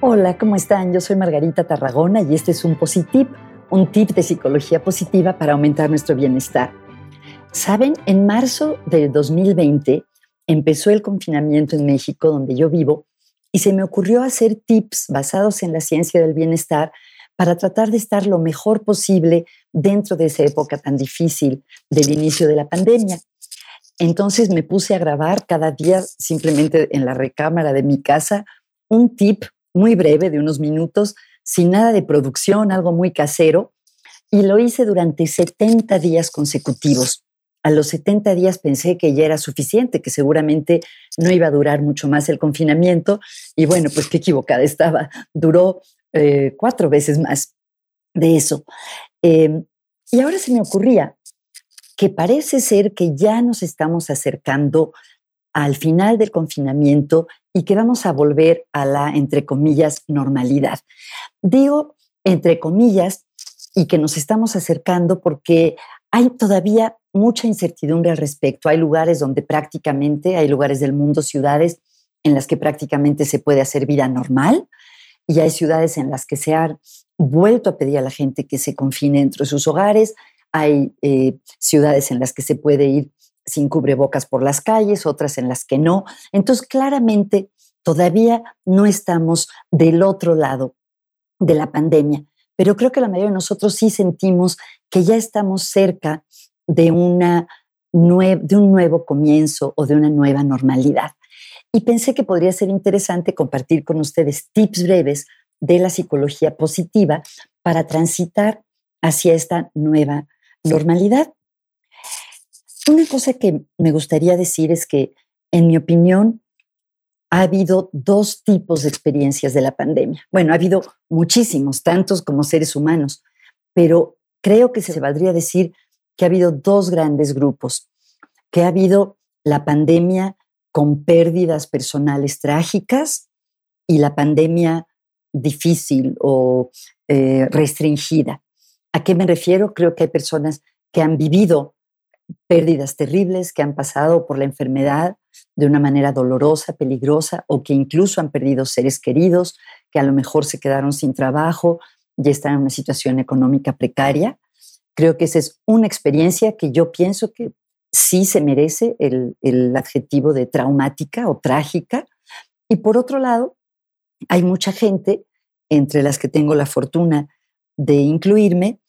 Hola, ¿cómo están? Yo soy Margarita Tarragona y este es un Positip, un tip de psicología positiva para aumentar nuestro bienestar. Saben, en marzo del 2020 empezó el confinamiento en México, donde yo vivo, y se me ocurrió hacer tips basados en la ciencia del bienestar para tratar de estar lo mejor posible dentro de esa época tan difícil del inicio de la pandemia. Entonces me puse a grabar cada día simplemente en la recámara de mi casa un tip muy breve de unos minutos, sin nada de producción, algo muy casero, y lo hice durante 70 días consecutivos. A los 70 días pensé que ya era suficiente, que seguramente no iba a durar mucho más el confinamiento, y bueno, pues qué equivocada estaba. Duró eh, cuatro veces más de eso. Em, y ahora se me ocurría que parece ser que ya nos estamos acercando al final del confinamiento y que vamos a volver a la, entre comillas, normalidad. Digo, entre comillas, y que nos estamos acercando porque hay todavía mucha incertidumbre al respecto. Hay lugares donde prácticamente, hay lugares del mundo, ciudades en las que prácticamente se puede hacer vida normal y hay ciudades en las que se ha vuelto a pedir a la gente que se confine dentro de sus hogares. Hay eh, ciudades en las que se puede ir sin cubrebocas por las calles, otras en las que no. Entonces, claramente, todavía no estamos del otro lado de la pandemia, pero creo que la mayoría de nosotros sí sentimos que ya estamos cerca de, una de un nuevo comienzo o de una nueva normalidad. Y pensé que podría ser interesante compartir con ustedes tips breves de la psicología positiva para transitar hacia esta nueva normalidad. Una cosa que me gustaría decir es que, en mi opinión, ha habido dos tipos de experiencias de la pandemia. Bueno, ha habido muchísimos, tantos como seres humanos, pero creo que se valdría decir que ha habido dos grandes grupos, que ha habido la pandemia con pérdidas personales trágicas y la pandemia difícil o eh, restringida. ¿A qué me refiero? Creo que hay personas que han vivido pérdidas terribles que han pasado por la enfermedad de una manera dolorosa, peligrosa, o que incluso han perdido seres queridos, que a lo mejor se quedaron sin trabajo y están en una situación económica precaria. Creo que esa es una experiencia que yo pienso que sí se merece el, el adjetivo de traumática o trágica. Y por otro lado, hay mucha gente, entre las que tengo la fortuna de incluirme,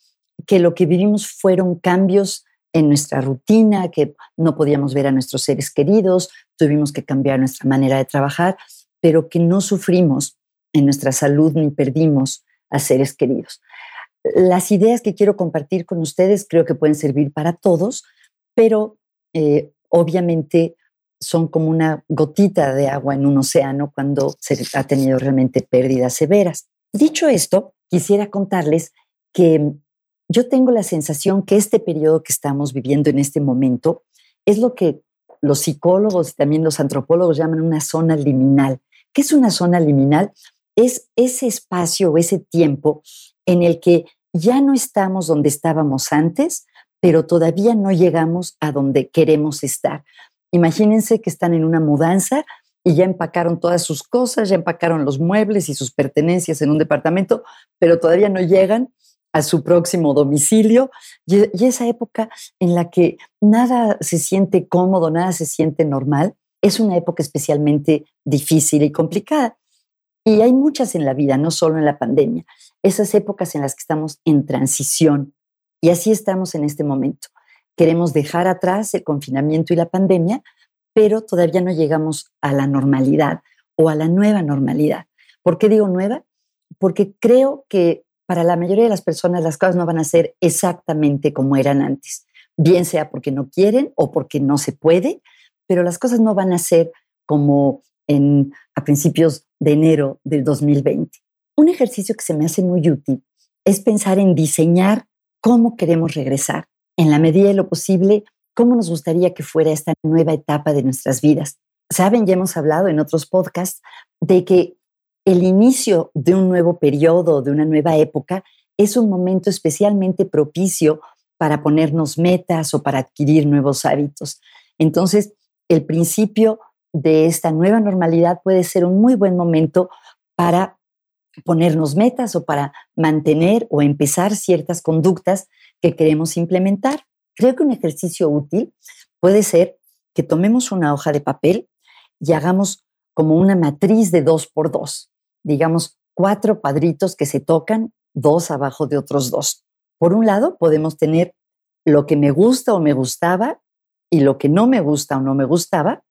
que lo que vivimos fueron cambios en nuestra rutina, que no podíamos ver a nuestros seres queridos, tuvimos que cambiar nuestra manera de trabajar, pero que no sufrimos en nuestra salud ni perdimos a seres queridos. Las ideas que quiero compartir con ustedes creo que pueden servir para todos, pero eh, obviamente son como una gotita de agua en un océano cuando se ha tenido realmente pérdidas severas. Dicho esto, quisiera contarles que yo tengo la sensación que este periodo que estamos viviendo en este momento es lo que los psicólogos y también los antropólogos llaman una zona liminal. ¿Qué es una zona liminal? Es ese espacio o ese tiempo en el que ya no estamos donde estábamos antes, pero todavía no llegamos a donde queremos estar. Imagínense que están en una mudanza y ya empacaron todas sus cosas, ya empacaron los muebles y sus pertenencias en un departamento, pero todavía no llegan a su próximo domicilio y, esa época en la que nada se siente cómodo, nada se siente normal, es una época especialmente difícil y complicada. Y hay muchas en la vida, no solo en la pandemia, esas épocas en las que estamos en transición. Y así estamos en este momento. Queremos dejar atrás el confinamiento y la pandemia, pero todavía no llegamos a la normalidad o a la nueva normalidad. ¿Por qué digo nueva? Porque creo que para la mayoría de las personas las cosas no van a ser exactamente como eran antes, bien sea porque no quieren o porque no se puede, pero las cosas no van a ser como en, a principios de enero del 2020. Un ejercicio que se me hace muy útil es pensar en diseñar cómo queremos regresar, en la medida de lo posible, cómo nos gustaría que fuera esta nueva etapa de nuestras vidas. Saben, ya hemos hablado en otros podcasts de que el inicio de un nuevo periodo, de una nueva época, es un momento especialmente propicio para ponernos metas o para adquirir nuevos hábitos. Entonces, el principio de esta nueva normalidad puede ser un muy buen momento para ponernos metas o para mantener o empezar ciertas conductas que queremos implementar. Creo que un ejercicio útil puede ser que tomemos una hoja de papel y hagamos como una matriz de dos por dos, digamos cuatro cuadritos que se tocan, dos abajo de otros dos. Por un lado, podemos tener lo que me gusta o me gustaba y lo que no me gusta o no me gustaba.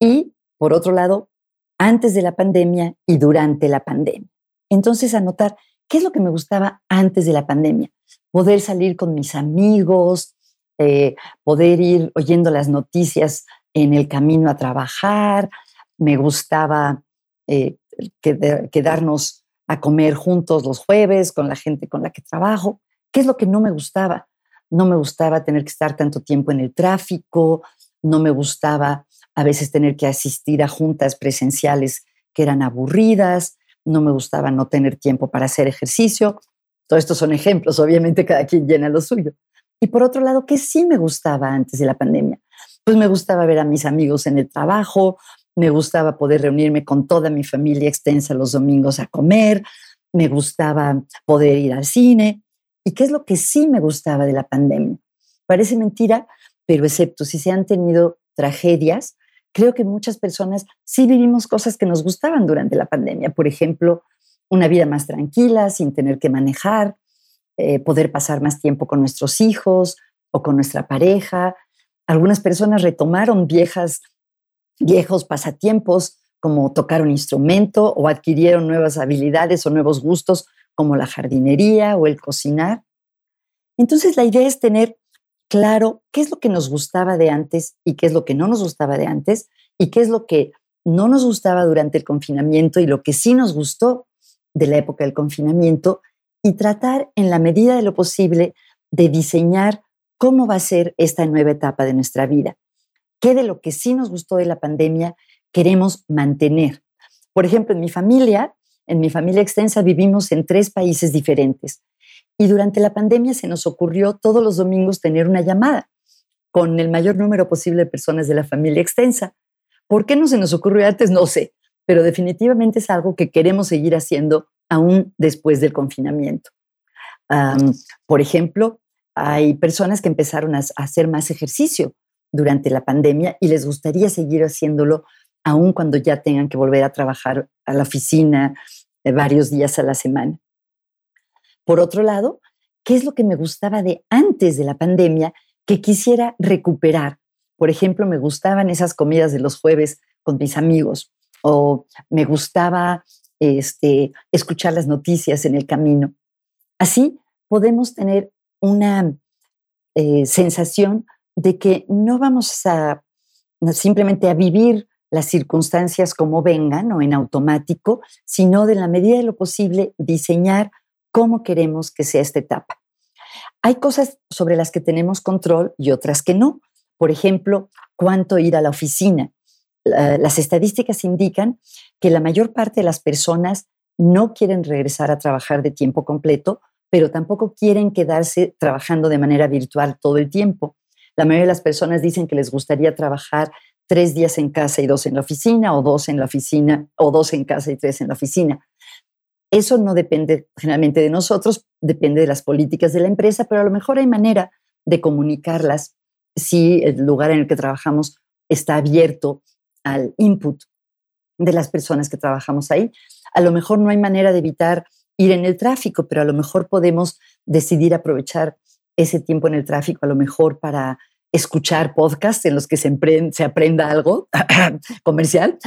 Y por otro lado, antes de la pandemia y durante la pandemia. Entonces, anotar qué es lo que me gustaba antes de la pandemia. Poder salir con mis amigos, eh, poder ir oyendo las noticias en el camino a trabajar. Me gustaba eh, quedarnos a comer juntos los jueves con la gente con la que trabajo. ¿Qué es lo que no me gustaba? No me gustaba tener que estar tanto tiempo en el tráfico, no me gustaba a veces tener que asistir a juntas presenciales que eran aburridas, no me gustaba no tener tiempo para hacer ejercicio. Todos estos son ejemplos, obviamente cada quien llena lo suyo. Y por otro lado, ¿qué sí me gustaba antes de la pandemia? Pues me gustaba ver a mis amigos en el trabajo, me gustaba poder reunirme con toda mi familia extensa los domingos a comer, me gustaba poder ir al cine. ¿Y qué es lo que sí me gustaba de la pandemia? Parece mentira, pero excepto si se han tenido tragedias, creo que muchas personas sí vivimos cosas que nos gustaban durante la pandemia. Por ejemplo, una vida más tranquila, sin tener que manejar, eh, poder pasar más tiempo con nuestros hijos o con nuestra pareja. Algunas personas retomaron viejas, viejos pasatiempos como tocar un instrumento o adquirieron nuevas habilidades o nuevos gustos como la jardinería o el cocinar. Entonces la idea es tener claro qué es lo que nos gustaba de antes y qué es lo que no nos gustaba de antes y qué es lo que no nos gustaba durante el confinamiento y lo que sí nos gustó de la época del confinamiento y tratar en la medida de lo posible de diseñar cómo va a ser esta nueva etapa de nuestra vida. ¿Qué de lo que sí nos gustó de la pandemia queremos mantener? Por ejemplo, en mi familia, en mi familia extensa vivimos en tres países diferentes y durante la pandemia se nos ocurrió todos los domingos tener una llamada con el mayor número posible de personas de la familia extensa. ¿Por qué no se nos ocurrió antes? No sé, pero definitivamente es algo que queremos seguir haciendo aún después del confinamiento. por ejemplo, hay personas que empezaron a, hacer más ejercicio durante la pandemia y les gustaría seguir haciéndolo aún cuando ya tengan que volver a trabajar a la oficina eh, varios días a la semana. Por otro lado, ¿qué es lo que me gustaba de antes de la pandemia que quisiera recuperar? Por ejemplo, me gustaban esas comidas de los jueves con mis amigos o me gustaba este, escuchar las noticias en el camino. Así podemos tener una eh, sensación de que no vamos a simplemente a vivir las circunstancias como vengan o en automático, sino de la medida de lo posible diseñar cómo queremos que sea esta etapa. Hay cosas sobre las que tenemos control y otras que no. Por ejemplo, cuánto ir a la oficina las estadísticas indican que la mayor parte de las personas no quieren regresar a trabajar de tiempo completo, pero tampoco quieren quedarse trabajando de manera virtual todo el tiempo. La mayoría de las personas dicen que les gustaría trabajar tres días en casa y dos en la oficina, o dos en la oficina, o dos en casa y tres en la oficina. Eso no depende generalmente de nosotros, depende de las políticas de la empresa, pero a lo mejor hay manera de comunicarlas si el lugar en el que trabajamos está abierto al input de las personas que trabajamos ahí. A lo mejor no hay manera de evitar ir en el tráfico, pero a lo mejor podemos decidir aprovechar ese tiempo en el tráfico, a lo mejor para escuchar podcasts en los que se, se aprenda algo comercial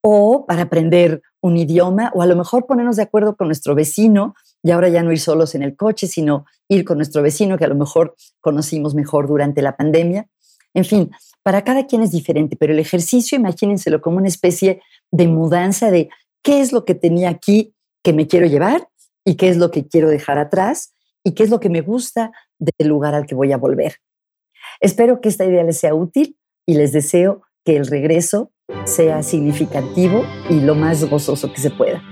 o para aprender un idioma o a lo mejor ponernos de acuerdo con nuestro vecino y ahora ya no ir solos en el coche, sino ir con nuestro vecino que a lo mejor conocimos mejor durante la pandemia. En fin, para cada quien es diferente, pero el ejercicio, imagínenselo como una especie de mudanza de qué es lo que tenía aquí que me quiero llevar y qué es lo que quiero dejar atrás y qué es lo que me gusta del lugar al que voy a volver. Espero que esta idea les sea útil y les deseo que el regreso sea significativo y lo más gozoso que se pueda.